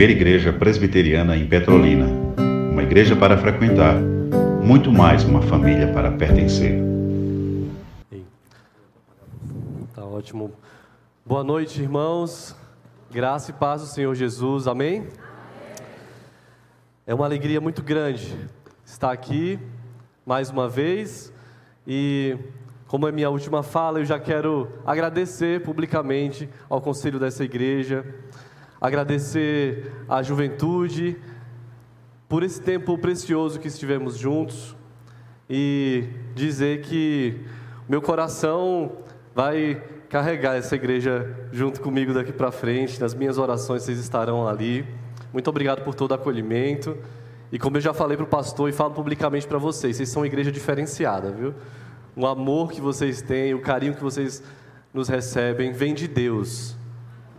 primeira igreja presbiteriana em Petrolina. Uma igreja para frequentar, muito mais uma família para pertencer. Tá ótimo. Boa noite, irmãos. Graça e paz do Senhor Jesus. Amém? É uma alegria muito grande estar aqui mais uma vez e como é minha última fala, eu já quero agradecer publicamente ao conselho dessa igreja, agradecer à juventude por esse tempo precioso que estivemos juntos e dizer que meu coração vai carregar essa igreja junto comigo daqui para frente. Nas minhas orações vocês estarão ali. Muito obrigado por todo o acolhimento. E como eu já falei para o pastor e falo publicamente para vocês, vocês são uma igreja diferenciada, viu? o amor que vocês têm, o carinho que vocês nos recebem, vem de Deus.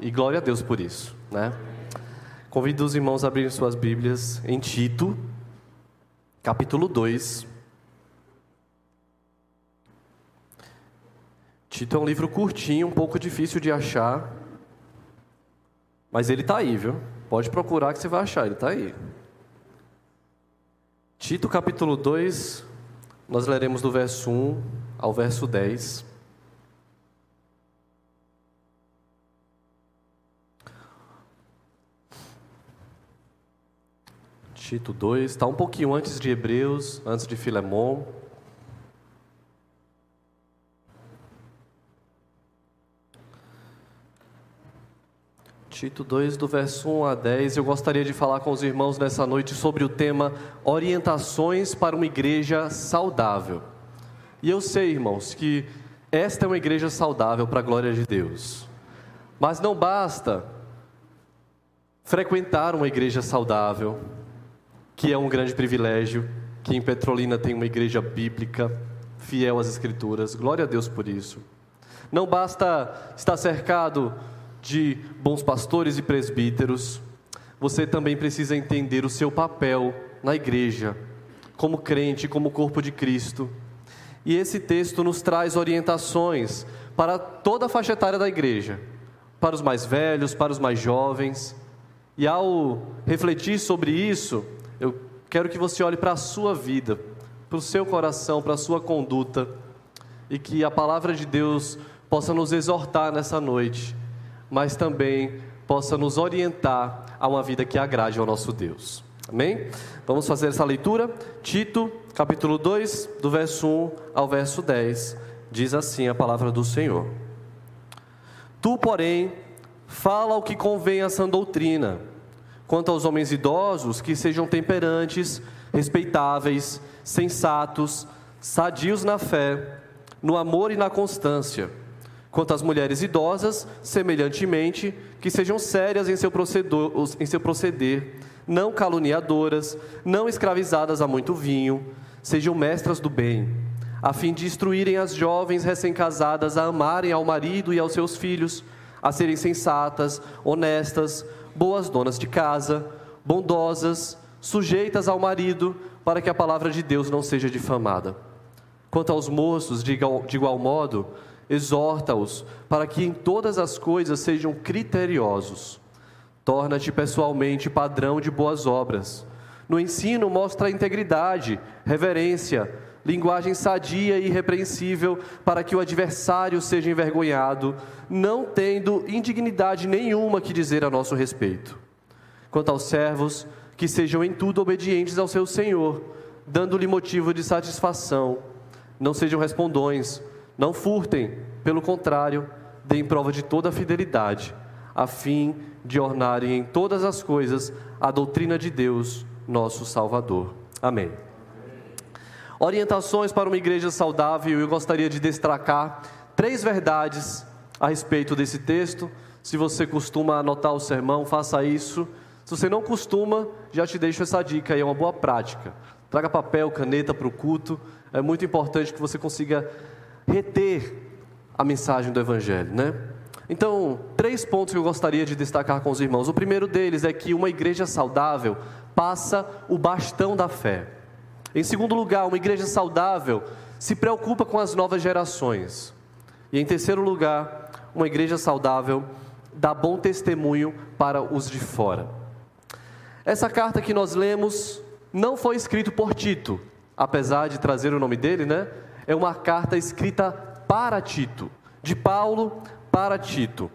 E glória a Deus por isso, né? Convido os irmãos a abrirem suas Bíblias em Tito, capítulo 2. Tito é um livro curtinho, um pouco difícil de achar, mas ele está aí, viu? Pode procurar que você vai achar, ele está aí. Tito capítulo 2, nós leremos do verso 1 ao verso 10. Tito 2, está um pouquinho antes de Hebreus, antes de Filemão. Tito 2, do verso 1 a 10, eu gostaria de falar com os irmãos nessa noite sobre o tema Orientações para uma Igreja Saudável. E eu sei, irmãos, que esta é uma igreja saudável para a glória de Deus. Mas não basta frequentar uma igreja saudável, que é um grande privilégio, que em Petrolina tem uma igreja bíblica, fiel às Escrituras, glória a Deus por isso. Não basta estar cercado de bons pastores e presbíteros, você também precisa entender o seu papel na igreja, como crente, como corpo de Cristo. E esse texto nos traz orientações para toda a faixa etária da igreja, para os mais velhos, para os mais jovens. E ao refletir sobre isso, eu quero que você olhe para a sua vida, para o seu coração, para a sua conduta, e que a palavra de Deus possa nos exortar nessa noite mas também possa nos orientar a uma vida que agrade ao nosso Deus. Amém? Vamos fazer essa leitura. Tito, capítulo 2, do verso 1 ao verso 10. Diz assim a palavra do Senhor: Tu, porém, fala o que convém a sã doutrina. Quanto aos homens idosos, que sejam temperantes, respeitáveis, sensatos, sadios na fé, no amor e na constância. Quanto às mulheres idosas, semelhantemente, que sejam sérias em seu, procedor, em seu proceder, não caluniadoras, não escravizadas a muito vinho, sejam mestras do bem, a fim de instruírem as jovens recém-casadas a amarem ao marido e aos seus filhos, a serem sensatas, honestas, boas donas de casa, bondosas, sujeitas ao marido, para que a palavra de Deus não seja difamada. Quanto aos moços, de igual, de igual modo, exorta-os para que em todas as coisas sejam criteriosos. Torna-te pessoalmente padrão de boas obras. No ensino, mostra integridade, reverência, linguagem sadia e irrepreensível, para que o adversário seja envergonhado, não tendo indignidade nenhuma que dizer a nosso respeito. Quanto aos servos, que sejam em tudo obedientes ao seu Senhor, dando-lhe motivo de satisfação. Não sejam respondões, não furtem, pelo contrário, deem prova de toda a fidelidade, a fim de ornarem em todas as coisas a doutrina de Deus, nosso Salvador. Amém. Orientações para uma igreja saudável, eu gostaria de destacar três verdades a respeito desse texto. Se você costuma anotar o sermão, faça isso. Se você não costuma, já te deixo essa dica aí, é uma boa prática. Traga papel, caneta para o culto. É muito importante que você consiga reter a mensagem do Evangelho, né? Então, três pontos que eu gostaria de destacar com os irmãos. O primeiro deles é que uma igreja saudável passa o bastão da fé. Em segundo lugar, uma igreja saudável se preocupa com as novas gerações. E em terceiro lugar, uma igreja saudável dá bom testemunho para os de fora. Essa carta que nós lemos não foi escrita por Tito, apesar de trazer o nome dele, né? É uma carta escrita para Tito, de Paulo para Tito.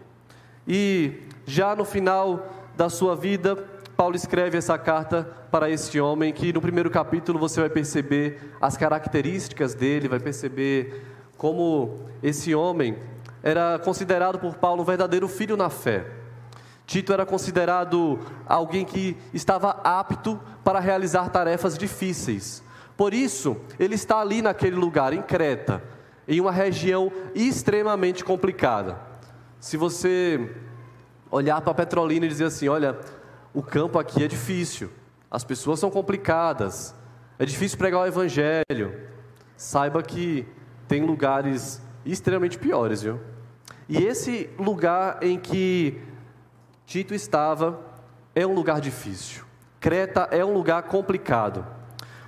E já no final da sua vida, Paulo escreve essa carta para este homem que no primeiro capítulo você vai perceber as características dele, vai perceber como esse homem era considerado por Paulo um verdadeiro filho na fé. Tito era considerado alguém que estava apto para realizar tarefas difíceis. Por isso, ele está ali naquele lugar, em Creta, em uma região extremamente complicada. Se você olhar para Petrolina e dizer assim: olha, o campo aqui é difícil, as pessoas são complicadas, é difícil pregar o evangelho, saiba que tem lugares extremamente piores, viu? E esse lugar em que Tito estava é um lugar difícil. Creta é um lugar complicado.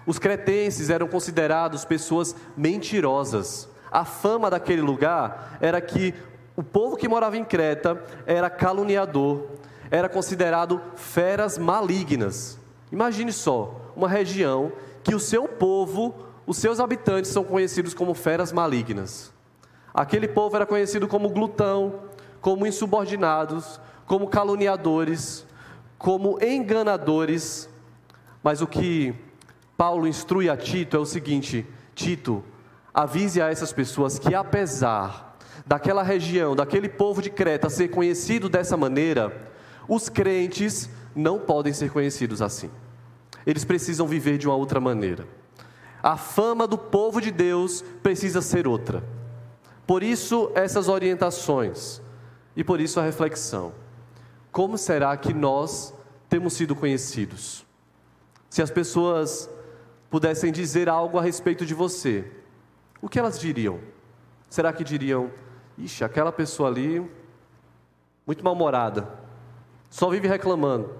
Os cretenses eram considerados pessoas mentirosas. A fama daquele lugar era que o povo que morava em Creta era caluniador, era considerado feras malignas. Imagine só, uma região que o seu povo, os seus habitantes são conhecidos como feras malignas. Aquele povo era conhecido como glutão, como insubordinados, como caluniadores, como enganadores. Mas o que Paulo instrui a Tito é o seguinte: Tito, avise a essas pessoas que, apesar daquela região, daquele povo de Creta ser conhecido dessa maneira, os crentes não podem ser conhecidos assim. Eles precisam viver de uma outra maneira. A fama do povo de Deus precisa ser outra. Por isso, essas orientações e por isso a reflexão. Como será que nós temos sido conhecidos? Se as pessoas pudessem dizer algo a respeito de você, o que elas diriam? Será que diriam, ixi, aquela pessoa ali, muito mal-humorada, só vive reclamando,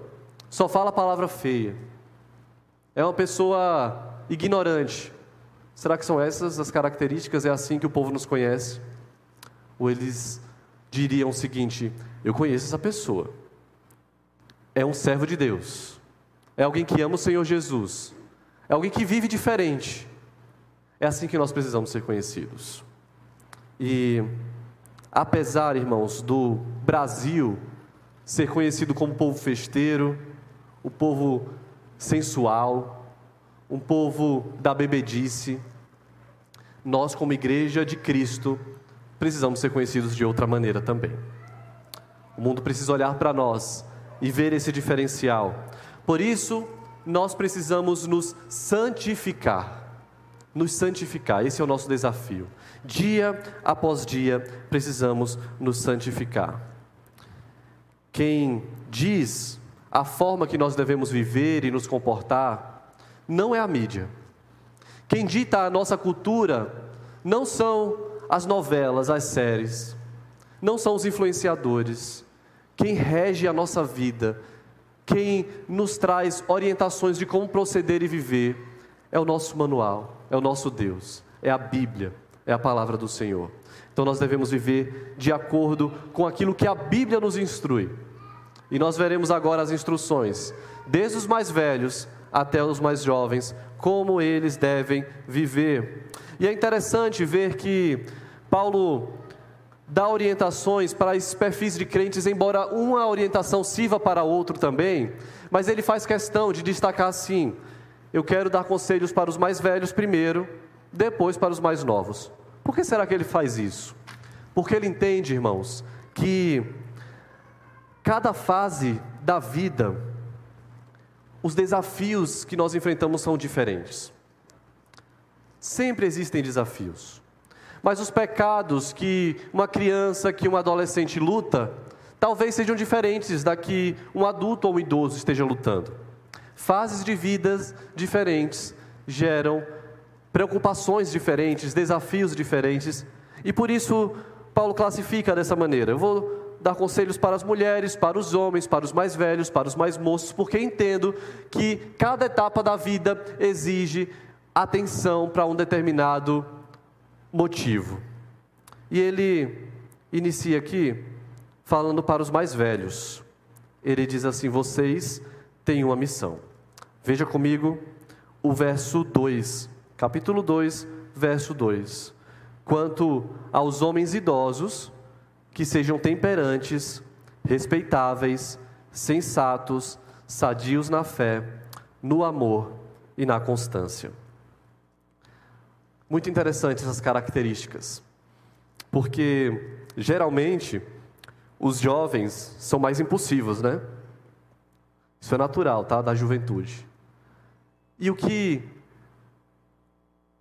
só fala palavra feia, é uma pessoa ignorante. Será que são essas as características? É assim que o povo nos conhece? Ou eles diriam o seguinte: eu conheço essa pessoa, é um servo de Deus, é alguém que ama o Senhor Jesus, é alguém que vive diferente. É assim que nós precisamos ser conhecidos. E, apesar, irmãos, do Brasil ser conhecido como povo festeiro, o povo sensual, um povo da bebedice, nós, como igreja de Cristo, precisamos ser conhecidos de outra maneira também. O mundo precisa olhar para nós e ver esse diferencial. Por isso, nós precisamos nos santificar. Nos santificar, esse é o nosso desafio. Dia após dia, precisamos nos santificar. Quem diz a forma que nós devemos viver e nos comportar, não é a mídia. Quem dita a nossa cultura não são as novelas, as séries, não são os influenciadores, quem rege a nossa vida, quem nos traz orientações de como proceder e viver, é o nosso manual, é o nosso Deus, é a Bíblia, é a palavra do Senhor. Então nós devemos viver de acordo com aquilo que a Bíblia nos instrui. E nós veremos agora as instruções, desde os mais velhos até os mais jovens, como eles devem viver. E é interessante ver que Paulo dá orientações para esses perfis de crentes, embora uma orientação sirva para outro também, mas ele faz questão de destacar assim: eu quero dar conselhos para os mais velhos primeiro, depois para os mais novos. Por que será que ele faz isso? Porque ele entende, irmãos, que cada fase da vida, os desafios que nós enfrentamos são diferentes. Sempre existem desafios. Mas os pecados que uma criança, que um adolescente luta, talvez sejam diferentes da que um adulto ou um idoso esteja lutando. Fases de vidas diferentes geram preocupações diferentes, desafios diferentes, e por isso Paulo classifica dessa maneira. Eu vou dar conselhos para as mulheres, para os homens, para os mais velhos, para os mais moços, porque entendo que cada etapa da vida exige atenção para um determinado motivo. E ele inicia aqui falando para os mais velhos. Ele diz assim: Vocês tem uma missão. Veja comigo o verso 2, capítulo 2, verso 2. Quanto aos homens idosos, que sejam temperantes, respeitáveis, sensatos, sadios na fé, no amor e na constância. Muito interessantes essas características, porque geralmente os jovens são mais impulsivos, né? Isso é natural, tá? Da juventude. E o que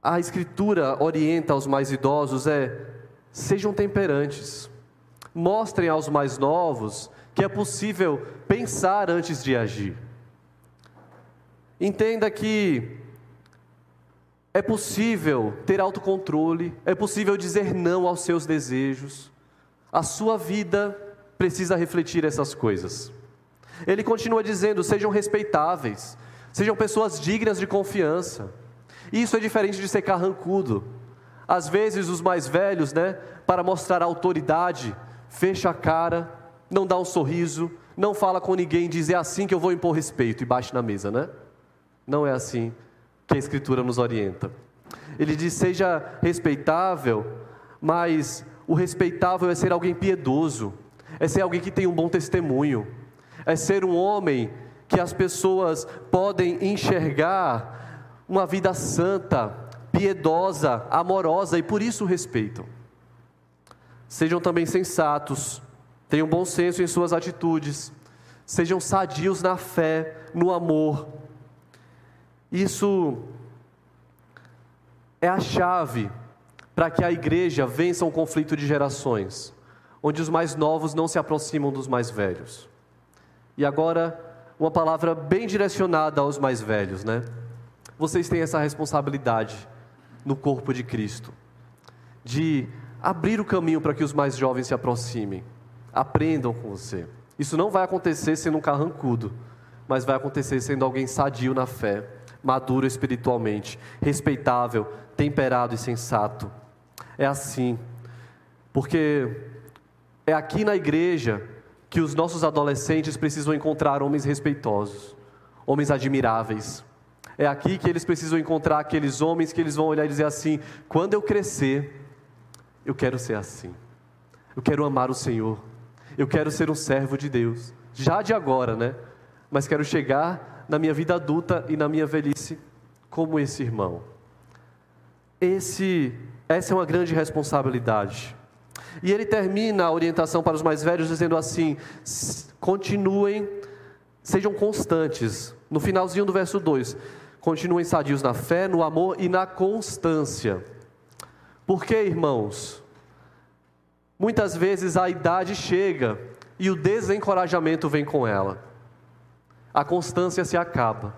a Escritura orienta aos mais idosos é: sejam temperantes, mostrem aos mais novos que é possível pensar antes de agir. Entenda que é possível ter autocontrole, é possível dizer não aos seus desejos. A sua vida precisa refletir essas coisas. Ele continua dizendo: sejam respeitáveis, sejam pessoas dignas de confiança. Isso é diferente de ser carrancudo. Às vezes, os mais velhos, né, para mostrar autoridade, fecha a cara, não dá um sorriso, não fala com ninguém, diz é assim que eu vou impor respeito e bate na mesa, né? Não é assim que a Escritura nos orienta. Ele diz: seja respeitável, mas o respeitável é ser alguém piedoso, é ser alguém que tem um bom testemunho, é ser um homem que as pessoas podem enxergar uma vida santa, piedosa, amorosa e por isso respeitam. Sejam também sensatos, tenham bom senso em suas atitudes, sejam sadios na fé, no amor. Isso é a chave para que a igreja vença um conflito de gerações, onde os mais novos não se aproximam dos mais velhos. E agora, uma palavra bem direcionada aos mais velhos, né? Vocês têm essa responsabilidade no corpo de Cristo, de abrir o caminho para que os mais jovens se aproximem, aprendam com você. Isso não vai acontecer sendo um carrancudo, mas vai acontecer sendo alguém sadio na fé, maduro espiritualmente, respeitável, temperado e sensato. É assim, porque é aqui na igreja que os nossos adolescentes precisam encontrar homens respeitosos, homens admiráveis. É aqui que eles precisam encontrar aqueles homens que eles vão olhar e dizer assim: quando eu crescer, eu quero ser assim. Eu quero amar o Senhor. Eu quero ser um servo de Deus. Já de agora, né? Mas quero chegar na minha vida adulta e na minha velhice como esse irmão. Esse, essa é uma grande responsabilidade. E ele termina a orientação para os mais velhos dizendo assim: continuem, sejam constantes. No finalzinho do verso 2, continuem sadios na fé, no amor e na constância. Porque, irmãos, muitas vezes a idade chega e o desencorajamento vem com ela. A constância se acaba.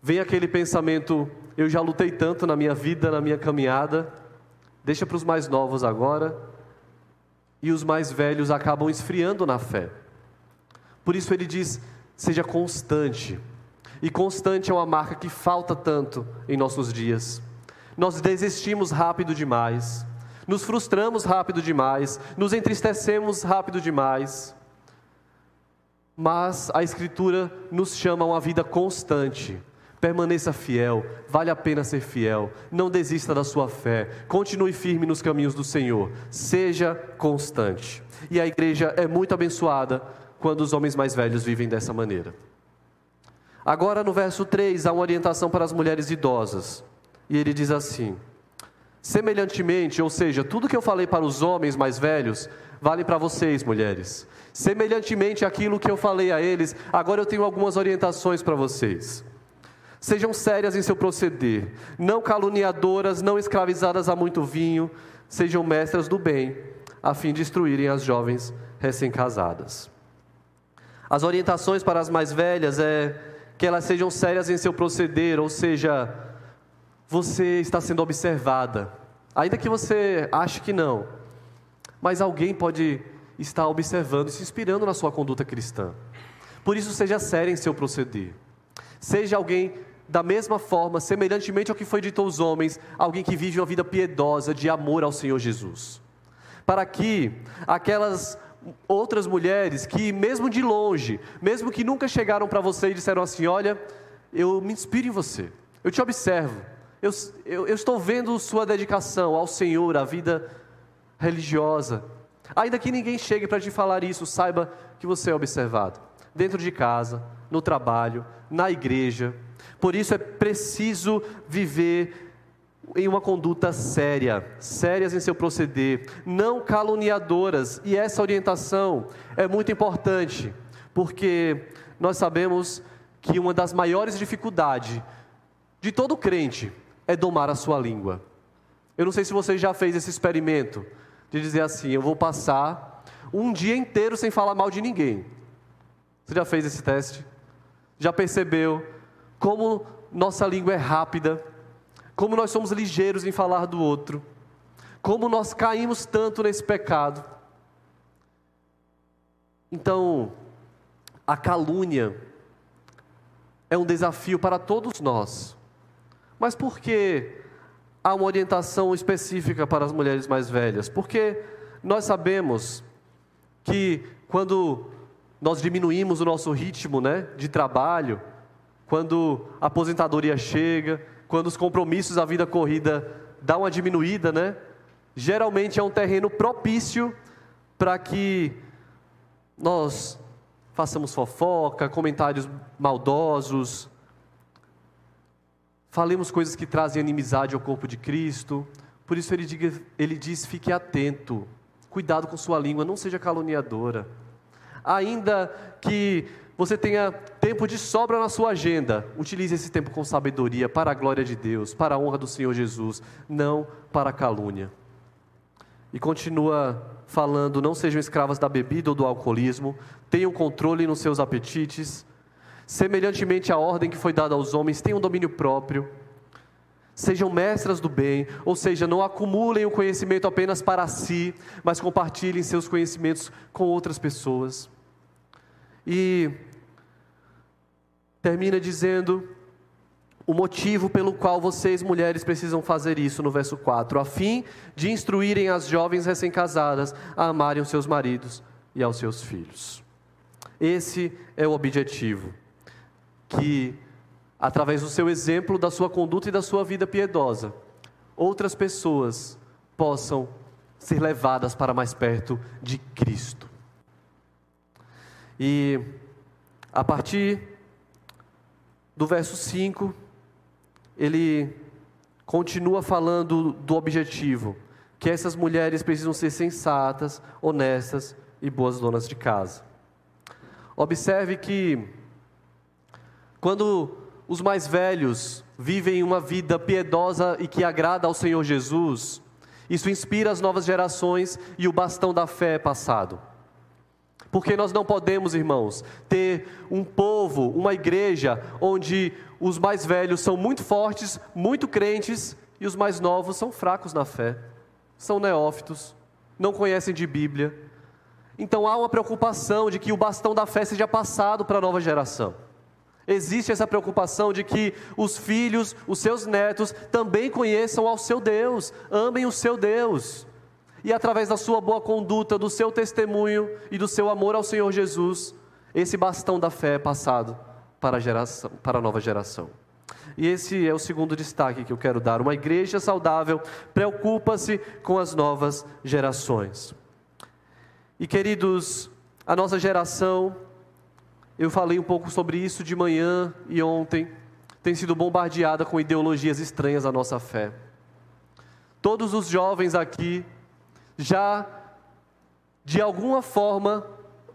Vem aquele pensamento: eu já lutei tanto na minha vida, na minha caminhada, deixa para os mais novos agora. E os mais velhos acabam esfriando na fé. Por isso ele diz: seja constante. E constante é uma marca que falta tanto em nossos dias. Nós desistimos rápido demais, nos frustramos rápido demais, nos entristecemos rápido demais. Mas a Escritura nos chama a uma vida constante. Permaneça fiel, vale a pena ser fiel, não desista da sua fé, continue firme nos caminhos do Senhor, seja constante. E a igreja é muito abençoada quando os homens mais velhos vivem dessa maneira. Agora, no verso 3, há uma orientação para as mulheres idosas. E ele diz assim: Semelhantemente, ou seja, tudo que eu falei para os homens mais velhos, vale para vocês, mulheres. Semelhantemente aquilo que eu falei a eles, agora eu tenho algumas orientações para vocês. Sejam sérias em seu proceder, não caluniadoras, não escravizadas a muito vinho, sejam mestras do bem, a fim de instruírem as jovens recém-casadas. As orientações para as mais velhas é que elas sejam sérias em seu proceder, ou seja, você está sendo observada. Ainda que você ache que não, mas alguém pode estar observando e se inspirando na sua conduta cristã. Por isso, seja séria em seu proceder. Seja alguém da mesma forma, semelhantemente ao que foi dito aos homens, alguém que vive uma vida piedosa de amor ao Senhor Jesus. Para que aquelas outras mulheres que, mesmo de longe, mesmo que nunca chegaram para você e disseram assim: Olha, eu me inspiro em você, eu te observo, eu, eu, eu estou vendo sua dedicação ao Senhor, à vida religiosa. Ainda que ninguém chegue para te falar isso, saiba que você é observado. Dentro de casa, no trabalho, na igreja. Por isso é preciso viver em uma conduta séria, sérias em seu proceder, não caluniadoras. E essa orientação é muito importante, porque nós sabemos que uma das maiores dificuldades de todo crente é domar a sua língua. Eu não sei se você já fez esse experimento de dizer assim: eu vou passar um dia inteiro sem falar mal de ninguém. Você já fez esse teste? Já percebeu como nossa língua é rápida? Como nós somos ligeiros em falar do outro, como nós caímos tanto nesse pecado. Então, a calúnia é um desafio para todos nós. Mas por que há uma orientação específica para as mulheres mais velhas? Porque nós sabemos que quando nós diminuímos o nosso ritmo né, de trabalho, quando a aposentadoria chega, quando os compromissos da vida corrida dão uma diminuída, né? Geralmente é um terreno propício para que nós façamos fofoca, comentários maldosos, falemos coisas que trazem inimizade ao corpo de Cristo. Por isso ele, diga, ele diz: fique atento, cuidado com sua língua, não seja caluniadora. Ainda que você tenha tempo de sobra na sua agenda, utilize esse tempo com sabedoria para a glória de Deus, para a honra do Senhor Jesus, não para a calúnia. E continua falando: não sejam escravas da bebida ou do alcoolismo, tenham controle nos seus apetites, semelhantemente à ordem que foi dada aos homens, tenham domínio próprio. Sejam mestras do bem, ou seja, não acumulem o conhecimento apenas para si, mas compartilhem seus conhecimentos com outras pessoas. E termina dizendo o motivo pelo qual vocês, mulheres, precisam fazer isso no verso 4, a fim de instruírem as jovens recém-casadas a amarem os seus maridos e aos seus filhos. Esse é o objetivo, que através do seu exemplo, da sua conduta e da sua vida piedosa, outras pessoas possam ser levadas para mais perto de Cristo. E a partir do verso 5, ele continua falando do objetivo, que essas mulheres precisam ser sensatas, honestas e boas donas de casa. Observe que quando os mais velhos vivem uma vida piedosa e que agrada ao Senhor Jesus, isso inspira as novas gerações e o bastão da fé é passado. Porque nós não podemos, irmãos, ter um povo, uma igreja, onde os mais velhos são muito fortes, muito crentes, e os mais novos são fracos na fé, são neófitos, não conhecem de Bíblia. Então há uma preocupação de que o bastão da fé seja passado para a nova geração. Existe essa preocupação de que os filhos, os seus netos, também conheçam ao seu Deus, amem o seu Deus e através da sua boa conduta, do seu testemunho e do seu amor ao Senhor Jesus, esse bastão da fé é passado para a, geração, para a nova geração. E esse é o segundo destaque que eu quero dar. Uma igreja saudável preocupa-se com as novas gerações. E queridos, a nossa geração, eu falei um pouco sobre isso de manhã e ontem, tem sido bombardeada com ideologias estranhas à nossa fé. Todos os jovens aqui já de alguma forma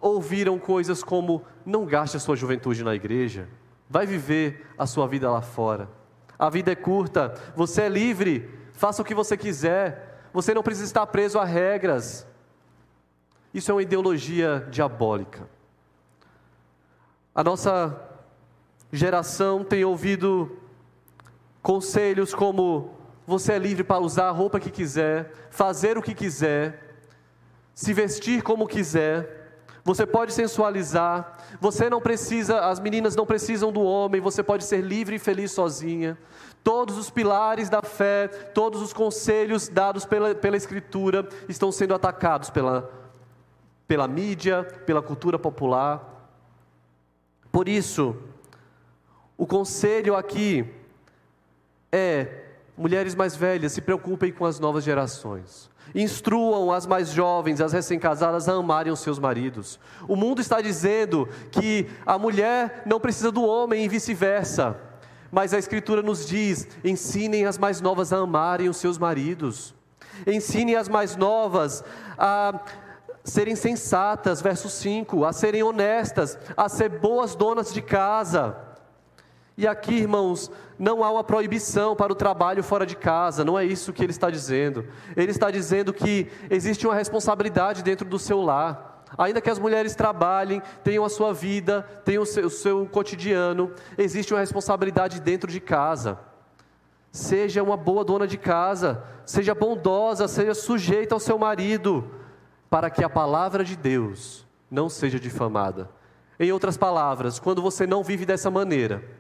ouviram coisas como: não gaste a sua juventude na igreja, vai viver a sua vida lá fora. A vida é curta, você é livre, faça o que você quiser, você não precisa estar preso a regras. Isso é uma ideologia diabólica. A nossa geração tem ouvido conselhos como você é livre para usar a roupa que quiser, fazer o que quiser, se vestir como quiser. Você pode sensualizar. Você não precisa, as meninas não precisam do homem. Você pode ser livre e feliz sozinha. Todos os pilares da fé, todos os conselhos dados pela, pela Escritura estão sendo atacados pela, pela mídia, pela cultura popular. Por isso, o conselho aqui é: mulheres mais velhas, se preocupem com as novas gerações. Instruam as mais jovens, as recém-casadas, a amarem os seus maridos. O mundo está dizendo que a mulher não precisa do homem e vice-versa. Mas a Escritura nos diz: ensinem as mais novas a amarem os seus maridos. Ensinem as mais novas a serem sensatas, verso 5, a serem honestas, a ser boas donas de casa. E aqui, irmãos, não há uma proibição para o trabalho fora de casa, não é isso que ele está dizendo. Ele está dizendo que existe uma responsabilidade dentro do seu lar. Ainda que as mulheres trabalhem, tenham a sua vida, tenham o seu, o seu cotidiano, existe uma responsabilidade dentro de casa. Seja uma boa dona de casa, seja bondosa, seja sujeita ao seu marido, para que a palavra de Deus não seja difamada. Em outras palavras, quando você não vive dessa maneira,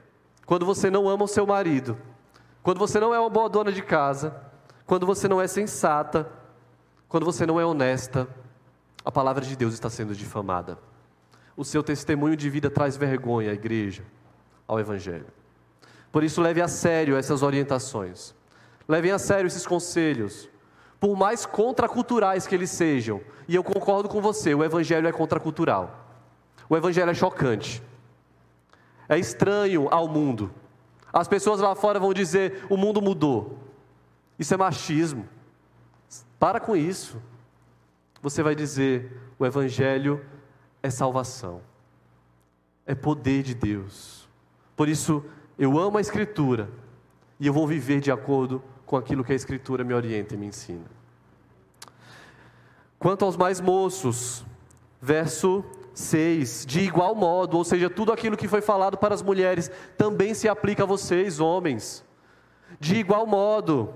quando você não ama o seu marido, quando você não é uma boa dona de casa, quando você não é sensata, quando você não é honesta, a palavra de Deus está sendo difamada. O seu testemunho de vida traz vergonha à igreja, ao Evangelho. Por isso, leve a sério essas orientações. Levem a sério esses conselhos. Por mais contraculturais que eles sejam, e eu concordo com você, o Evangelho é contracultural. O Evangelho é chocante é estranho ao mundo. As pessoas lá fora vão dizer: o mundo mudou. Isso é machismo. Para com isso. Você vai dizer: o Evangelho é salvação, é poder de Deus. Por isso, eu amo a Escritura e eu vou viver de acordo com aquilo que a Escritura me orienta e me ensina. Quanto aos mais moços, verso 6. De igual modo, ou seja, tudo aquilo que foi falado para as mulheres também se aplica a vocês, homens. De igual modo,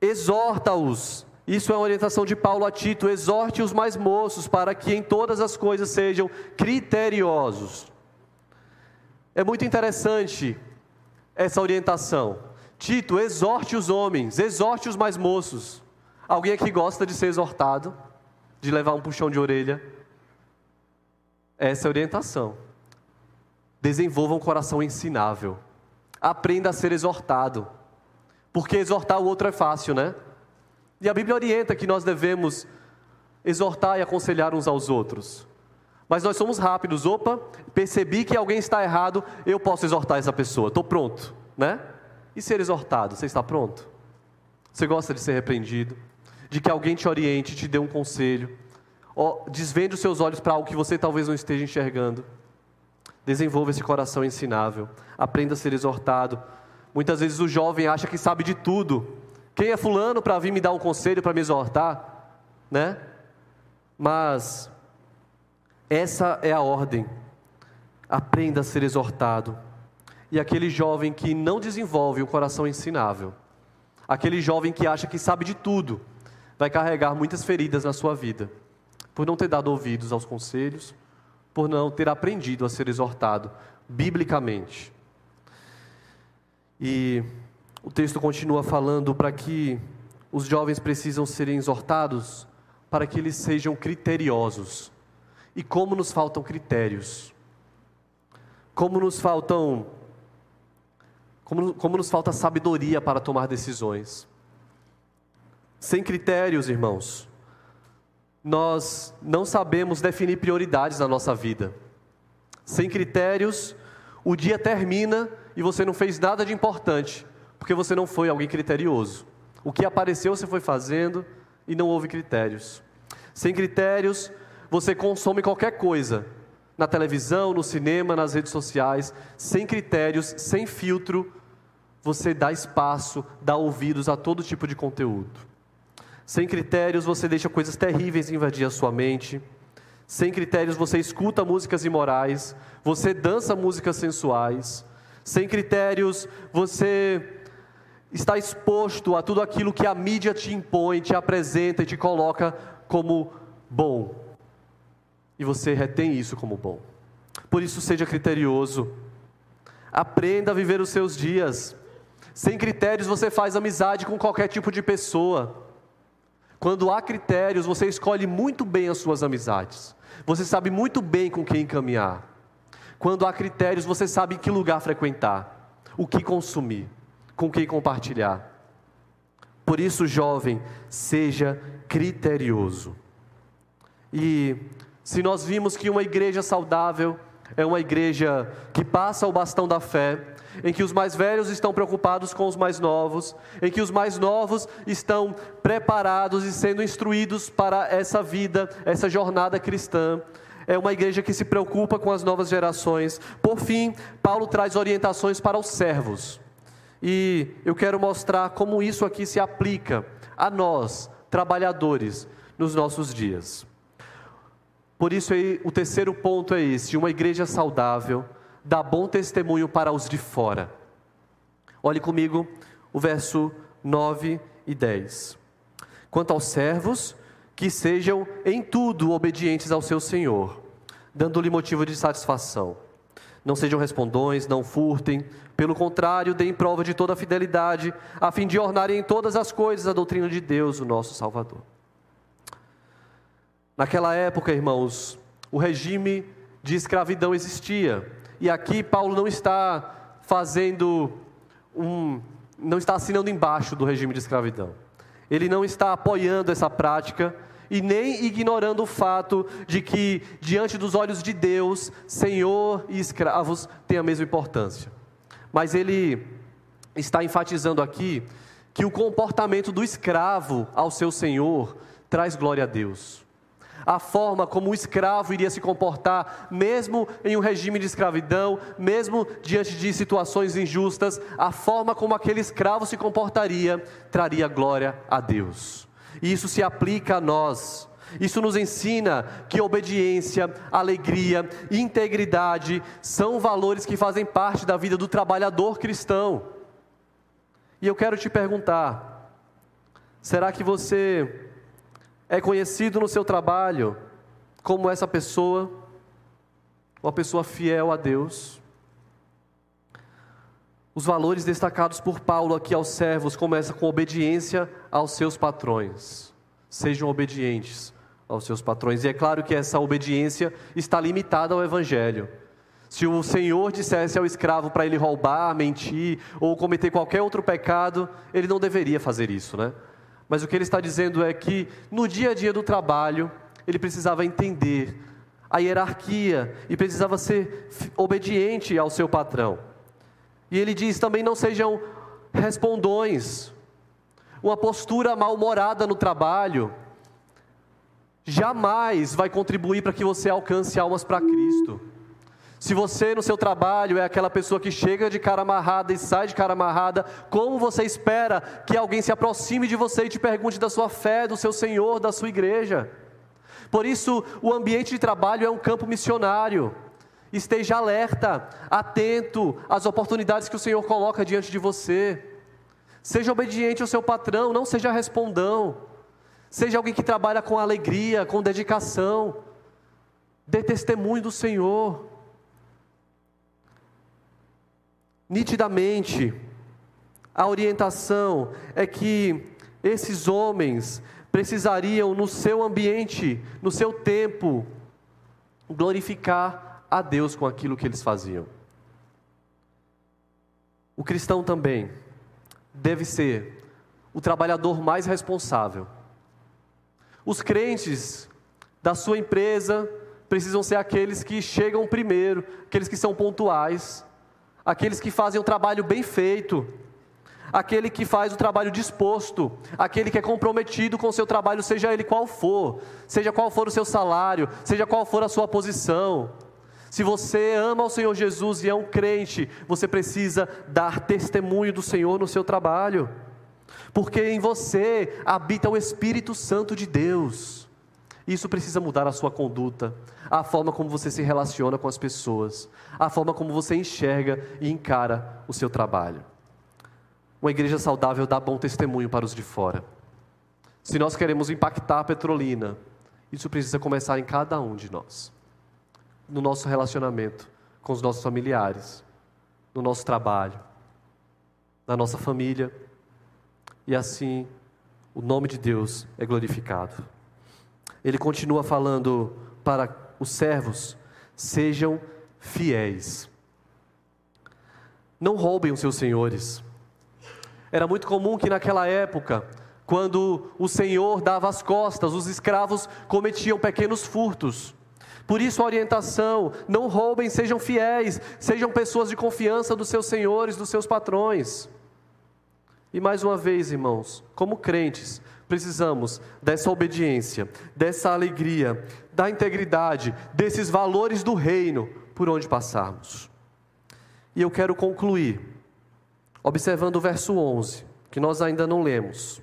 exorta-os. Isso é uma orientação de Paulo a Tito: exorte os mais moços para que em todas as coisas sejam criteriosos. É muito interessante essa orientação. Tito, exorte os homens, exorte os mais moços. Alguém aqui gosta de ser exortado? De levar um puxão de orelha? Essa é orientação. Desenvolva um coração ensinável. Aprenda a ser exortado. Porque exortar o outro é fácil, né? E a Bíblia orienta que nós devemos exortar e aconselhar uns aos outros. Mas nós somos rápidos. Opa, percebi que alguém está errado, eu posso exortar essa pessoa. Estou pronto, né? E ser exortado, você está pronto? Você gosta de ser repreendido? De que alguém te oriente, te dê um conselho? Desvende os seus olhos para algo que você talvez não esteja enxergando. Desenvolva esse coração ensinável. Aprenda a ser exortado. Muitas vezes o jovem acha que sabe de tudo. Quem é fulano para vir me dar um conselho, para me exortar? Né? Mas essa é a ordem. Aprenda a ser exortado. E aquele jovem que não desenvolve um coração ensinável, aquele jovem que acha que sabe de tudo, vai carregar muitas feridas na sua vida por não ter dado ouvidos aos conselhos, por não ter aprendido a ser exortado biblicamente. E o texto continua falando para que os jovens precisam serem exortados para que eles sejam criteriosos. E como nos faltam critérios? Como nos faltam como, como nos falta sabedoria para tomar decisões? Sem critérios, irmãos, nós não sabemos definir prioridades na nossa vida. Sem critérios, o dia termina e você não fez nada de importante, porque você não foi alguém criterioso. O que apareceu você foi fazendo e não houve critérios. Sem critérios, você consome qualquer coisa, na televisão, no cinema, nas redes sociais, sem critérios, sem filtro, você dá espaço, dá ouvidos a todo tipo de conteúdo. Sem critérios, você deixa coisas terríveis invadir a sua mente. Sem critérios, você escuta músicas imorais, você dança músicas sensuais. Sem critérios, você está exposto a tudo aquilo que a mídia te impõe, te apresenta e te coloca como bom. E você retém isso como bom. Por isso, seja criterioso. Aprenda a viver os seus dias. Sem critérios, você faz amizade com qualquer tipo de pessoa. Quando há critérios, você escolhe muito bem as suas amizades. Você sabe muito bem com quem caminhar. Quando há critérios, você sabe que lugar frequentar, o que consumir, com quem compartilhar. Por isso, jovem, seja criterioso. E se nós vimos que uma igreja saudável é uma igreja que passa o bastão da fé, em que os mais velhos estão preocupados com os mais novos, em que os mais novos estão preparados e sendo instruídos para essa vida, essa jornada cristã. É uma igreja que se preocupa com as novas gerações. Por fim, Paulo traz orientações para os servos. E eu quero mostrar como isso aqui se aplica a nós, trabalhadores, nos nossos dias. Por isso, o terceiro ponto é esse: uma igreja saudável dá bom testemunho para os de fora. Olhe comigo o verso 9 e 10. Quanto aos servos, que sejam em tudo obedientes ao seu Senhor, dando-lhe motivo de satisfação. Não sejam respondões, não furtem, pelo contrário, deem prova de toda a fidelidade, a fim de ornarem em todas as coisas a doutrina de Deus, o nosso Salvador. Naquela época, irmãos, o regime de escravidão existia. E aqui Paulo não está fazendo um. não está assinando embaixo do regime de escravidão. Ele não está apoiando essa prática e nem ignorando o fato de que, diante dos olhos de Deus, senhor e escravos têm a mesma importância. Mas ele está enfatizando aqui que o comportamento do escravo ao seu senhor traz glória a Deus a forma como o escravo iria se comportar, mesmo em um regime de escravidão, mesmo diante de situações injustas, a forma como aquele escravo se comportaria traria glória a Deus. E isso se aplica a nós. Isso nos ensina que obediência, alegria, integridade são valores que fazem parte da vida do trabalhador cristão. E eu quero te perguntar: será que você é conhecido no seu trabalho como essa pessoa, uma pessoa fiel a Deus. Os valores destacados por Paulo aqui aos servos começam com obediência aos seus patrões. Sejam obedientes aos seus patrões. E é claro que essa obediência está limitada ao Evangelho. Se o Senhor dissesse ao escravo para ele roubar, mentir ou cometer qualquer outro pecado, ele não deveria fazer isso, né? Mas o que ele está dizendo é que no dia a dia do trabalho, ele precisava entender a hierarquia e precisava ser obediente ao seu patrão. E ele diz também: não sejam respondões, uma postura mal-humorada no trabalho, jamais vai contribuir para que você alcance almas para Cristo. Se você no seu trabalho é aquela pessoa que chega de cara amarrada e sai de cara amarrada, como você espera que alguém se aproxime de você e te pergunte da sua fé, do seu Senhor, da sua igreja? Por isso, o ambiente de trabalho é um campo missionário. Esteja alerta, atento às oportunidades que o Senhor coloca diante de você. Seja obediente ao seu patrão, não seja respondão. Seja alguém que trabalha com alegria, com dedicação. Dê testemunho do Senhor. Nitidamente, a orientação é que esses homens precisariam, no seu ambiente, no seu tempo, glorificar a Deus com aquilo que eles faziam. O cristão também deve ser o trabalhador mais responsável. Os crentes da sua empresa precisam ser aqueles que chegam primeiro, aqueles que são pontuais, aqueles que fazem o trabalho bem feito, aquele que faz o trabalho disposto, aquele que é comprometido com o seu trabalho, seja ele qual for, seja qual for o seu salário, seja qual for a sua posição. Se você ama o Senhor Jesus e é um crente, você precisa dar testemunho do Senhor no seu trabalho, porque em você habita o Espírito Santo de Deus. Isso precisa mudar a sua conduta, a forma como você se relaciona com as pessoas, a forma como você enxerga e encara o seu trabalho. Uma igreja saudável dá bom testemunho para os de fora. Se nós queremos impactar a Petrolina, isso precisa começar em cada um de nós. No nosso relacionamento com os nossos familiares, no nosso trabalho, na nossa família, e assim o nome de Deus é glorificado. Ele continua falando para os servos: sejam fiéis. Não roubem os seus senhores. Era muito comum que naquela época, quando o senhor dava as costas, os escravos cometiam pequenos furtos. Por isso a orientação: não roubem, sejam fiéis, sejam pessoas de confiança dos seus senhores, dos seus patrões. E mais uma vez, irmãos, como crentes, precisamos dessa obediência, dessa alegria, da integridade, desses valores do reino por onde passarmos. E eu quero concluir observando o verso 11, que nós ainda não lemos.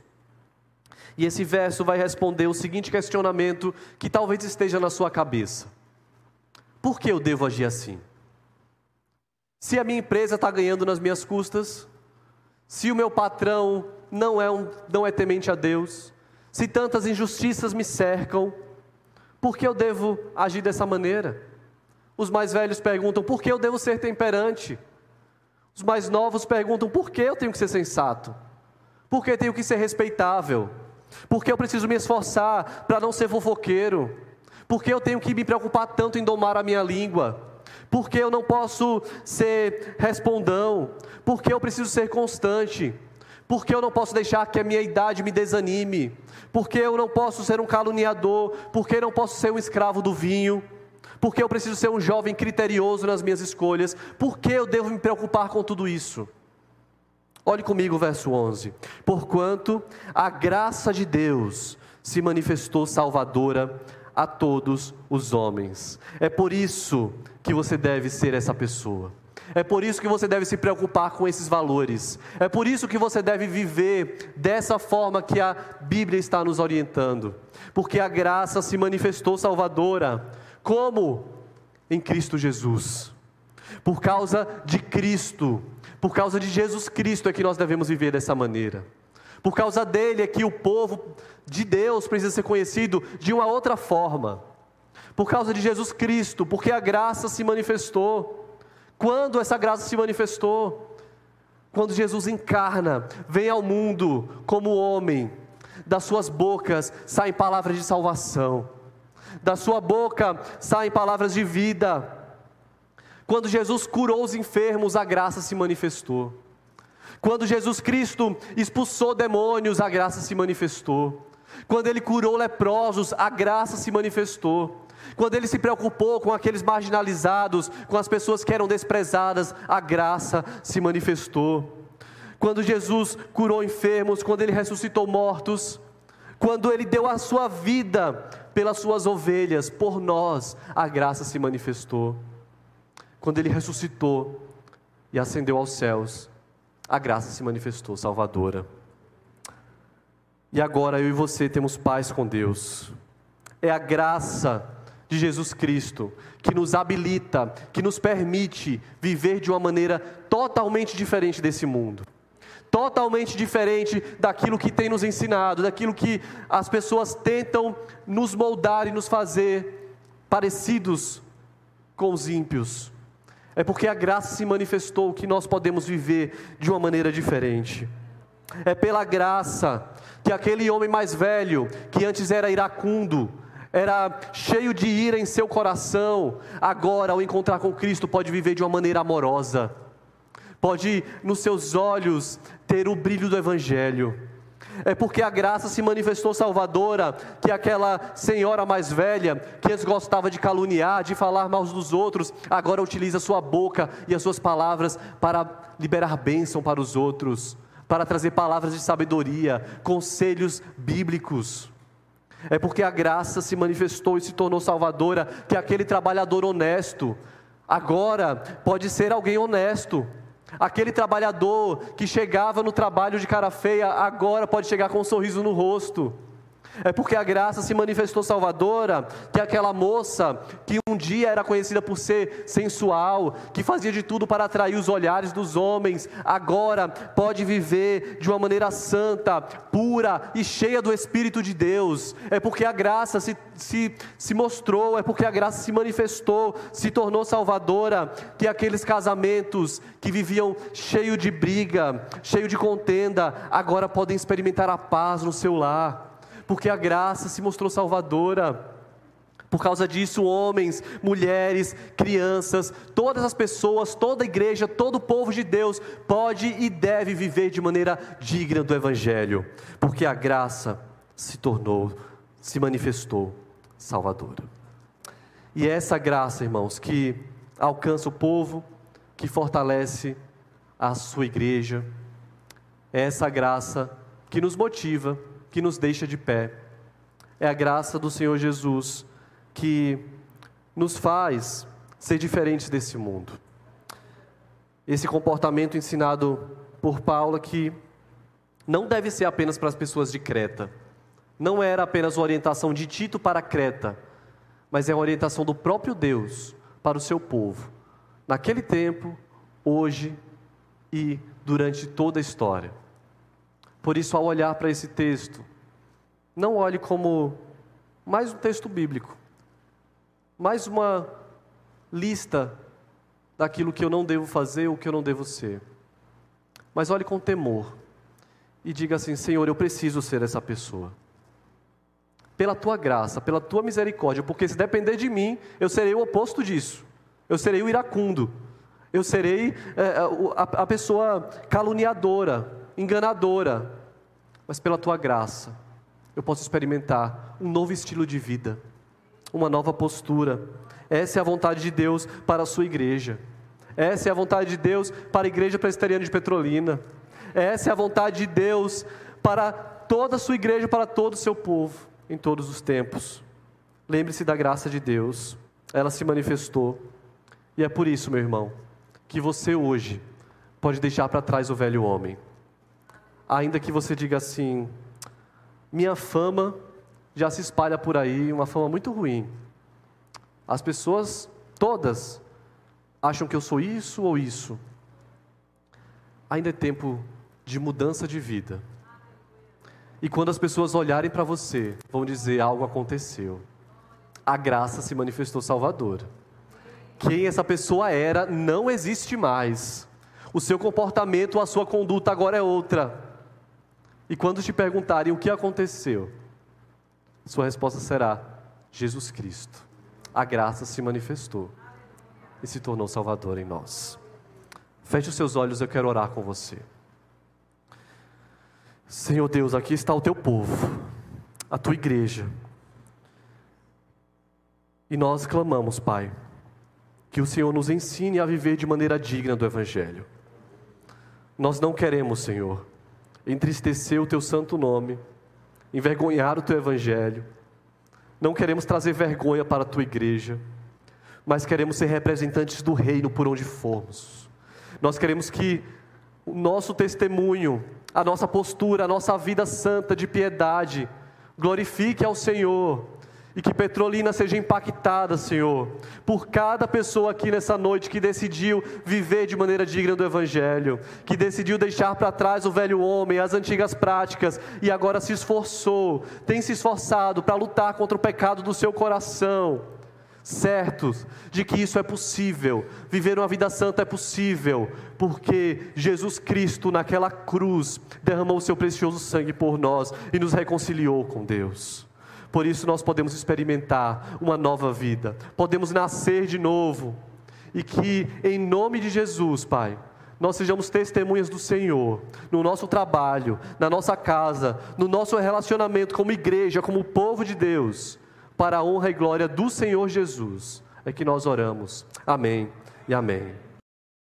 E esse verso vai responder o seguinte questionamento que talvez esteja na sua cabeça: Por que eu devo agir assim? Se a minha empresa está ganhando nas minhas custas, se o meu patrão não é, um, não é temente a Deus, se tantas injustiças me cercam, por que eu devo agir dessa maneira? Os mais velhos perguntam: por que eu devo ser temperante? Os mais novos perguntam: por que eu tenho que ser sensato? Por que tenho que ser respeitável? Por que eu preciso me esforçar para não ser fofoqueiro? Por que eu tenho que me preocupar tanto em domar a minha língua? Por que eu não posso ser respondão? Por que eu preciso ser constante? Por que eu não posso deixar que a minha idade me desanime? Por que eu não posso ser um caluniador? Por que eu não posso ser um escravo do vinho? Por que eu preciso ser um jovem criterioso nas minhas escolhas? Por que eu devo me preocupar com tudo isso? Olhe comigo o verso 11. Porquanto a graça de Deus se manifestou salvadora a todos os homens. É por isso que você deve ser essa pessoa. É por isso que você deve se preocupar com esses valores. É por isso que você deve viver dessa forma que a Bíblia está nos orientando. Porque a graça se manifestou salvadora. Como? Em Cristo Jesus. Por causa de Cristo, por causa de Jesus Cristo é que nós devemos viver dessa maneira. Por causa dele é que o povo de Deus precisa ser conhecido de uma outra forma. Por causa de Jesus Cristo, porque a graça se manifestou. Quando essa graça se manifestou? Quando Jesus encarna, vem ao mundo como homem, das suas bocas saem palavras de salvação, da sua boca saem palavras de vida. Quando Jesus curou os enfermos, a graça se manifestou. Quando Jesus Cristo expulsou demônios, a graça se manifestou. Quando ele curou leprosos, a graça se manifestou. Quando ele se preocupou com aqueles marginalizados, com as pessoas que eram desprezadas, a graça se manifestou. Quando Jesus curou enfermos, quando ele ressuscitou mortos, quando ele deu a sua vida pelas suas ovelhas, por nós, a graça se manifestou quando ele ressuscitou e ascendeu aos céus, a graça se manifestou salvadora. E agora eu e você temos paz com Deus. É a graça de Jesus Cristo que nos habilita, que nos permite viver de uma maneira totalmente diferente desse mundo. Totalmente diferente daquilo que tem nos ensinado, daquilo que as pessoas tentam nos moldar e nos fazer parecidos com os ímpios. É porque a graça se manifestou que nós podemos viver de uma maneira diferente. É pela graça que aquele homem mais velho, que antes era iracundo, era cheio de ira em seu coração, agora, ao encontrar com Cristo, pode viver de uma maneira amorosa, pode, nos seus olhos, ter o brilho do Evangelho. É porque a graça se manifestou salvadora, que aquela senhora mais velha, que antes gostava de caluniar, de falar mal dos outros, agora utiliza sua boca e as suas palavras para liberar bênção para os outros, para trazer palavras de sabedoria, conselhos bíblicos. É porque a graça se manifestou e se tornou salvadora, que aquele trabalhador honesto, agora pode ser alguém honesto, Aquele trabalhador que chegava no trabalho de cara feia, agora pode chegar com um sorriso no rosto. É porque a graça se manifestou salvadora, que aquela moça que um dia era conhecida por ser sensual, que fazia de tudo para atrair os olhares dos homens, agora pode viver de uma maneira santa, pura e cheia do Espírito de Deus. É porque a graça se, se, se mostrou, é porque a graça se manifestou, se tornou salvadora, que aqueles casamentos que viviam cheio de briga, cheio de contenda, agora podem experimentar a paz no seu lar porque a graça se mostrou salvadora. Por causa disso, homens, mulheres, crianças, todas as pessoas, toda a igreja, todo o povo de Deus pode e deve viver de maneira digna do Evangelho, porque a graça se tornou, se manifestou salvadora. E é essa graça, irmãos, que alcança o povo, que fortalece a sua igreja, é essa graça que nos motiva que nos deixa de pé. É a graça do Senhor Jesus que nos faz ser diferentes desse mundo. Esse comportamento ensinado por Paulo que não deve ser apenas para as pessoas de Creta. Não era apenas uma orientação de Tito para Creta, mas é uma orientação do próprio Deus para o seu povo. Naquele tempo, hoje e durante toda a história. Por isso, ao olhar para esse texto, não olhe como mais um texto bíblico, mais uma lista daquilo que eu não devo fazer ou que eu não devo ser. Mas olhe com temor e diga assim: Senhor, eu preciso ser essa pessoa. Pela tua graça, pela tua misericórdia, porque se depender de mim, eu serei o oposto disso. Eu serei o iracundo. Eu serei é, a, a pessoa caluniadora, enganadora, mas pela tua graça, eu posso experimentar um novo estilo de vida, uma nova postura. Essa é a vontade de Deus para a sua igreja. Essa é a vontade de Deus para a igreja presbiteriana de Petrolina. Essa é a vontade de Deus para toda a sua igreja, para todo o seu povo, em todos os tempos. Lembre-se da graça de Deus, ela se manifestou. E é por isso, meu irmão, que você hoje pode deixar para trás o velho homem ainda que você diga assim: minha fama já se espalha por aí, uma fama muito ruim. As pessoas, todas, acham que eu sou isso ou isso. Ainda é tempo de mudança de vida. E quando as pessoas olharem para você, vão dizer: algo aconteceu. A graça se manifestou salvadora. Quem essa pessoa era não existe mais. O seu comportamento, a sua conduta agora é outra. E quando te perguntarem o que aconteceu, sua resposta será: Jesus Cristo. A graça se manifestou e se tornou Salvador em nós. Feche os seus olhos, eu quero orar com você. Senhor Deus, aqui está o teu povo, a tua igreja. E nós clamamos, Pai, que o Senhor nos ensine a viver de maneira digna do Evangelho. Nós não queremos, Senhor, entristecer o teu santo nome, envergonhar o teu evangelho. Não queremos trazer vergonha para a tua igreja, mas queremos ser representantes do reino por onde formos. Nós queremos que o nosso testemunho, a nossa postura, a nossa vida santa de piedade glorifique ao Senhor e que Petrolina seja impactada, Senhor, por cada pessoa aqui nessa noite que decidiu viver de maneira digna do Evangelho, que decidiu deixar para trás o velho homem, as antigas práticas e agora se esforçou, tem se esforçado para lutar contra o pecado do seu coração, certos de que isso é possível, viver uma vida santa é possível, porque Jesus Cristo naquela cruz derramou o seu precioso sangue por nós e nos reconciliou com Deus. Por isso nós podemos experimentar uma nova vida, podemos nascer de novo. E que em nome de Jesus, Pai, nós sejamos testemunhas do Senhor, no nosso trabalho, na nossa casa, no nosso relacionamento como igreja, como povo de Deus, para a honra e glória do Senhor Jesus. É que nós oramos. Amém e amém.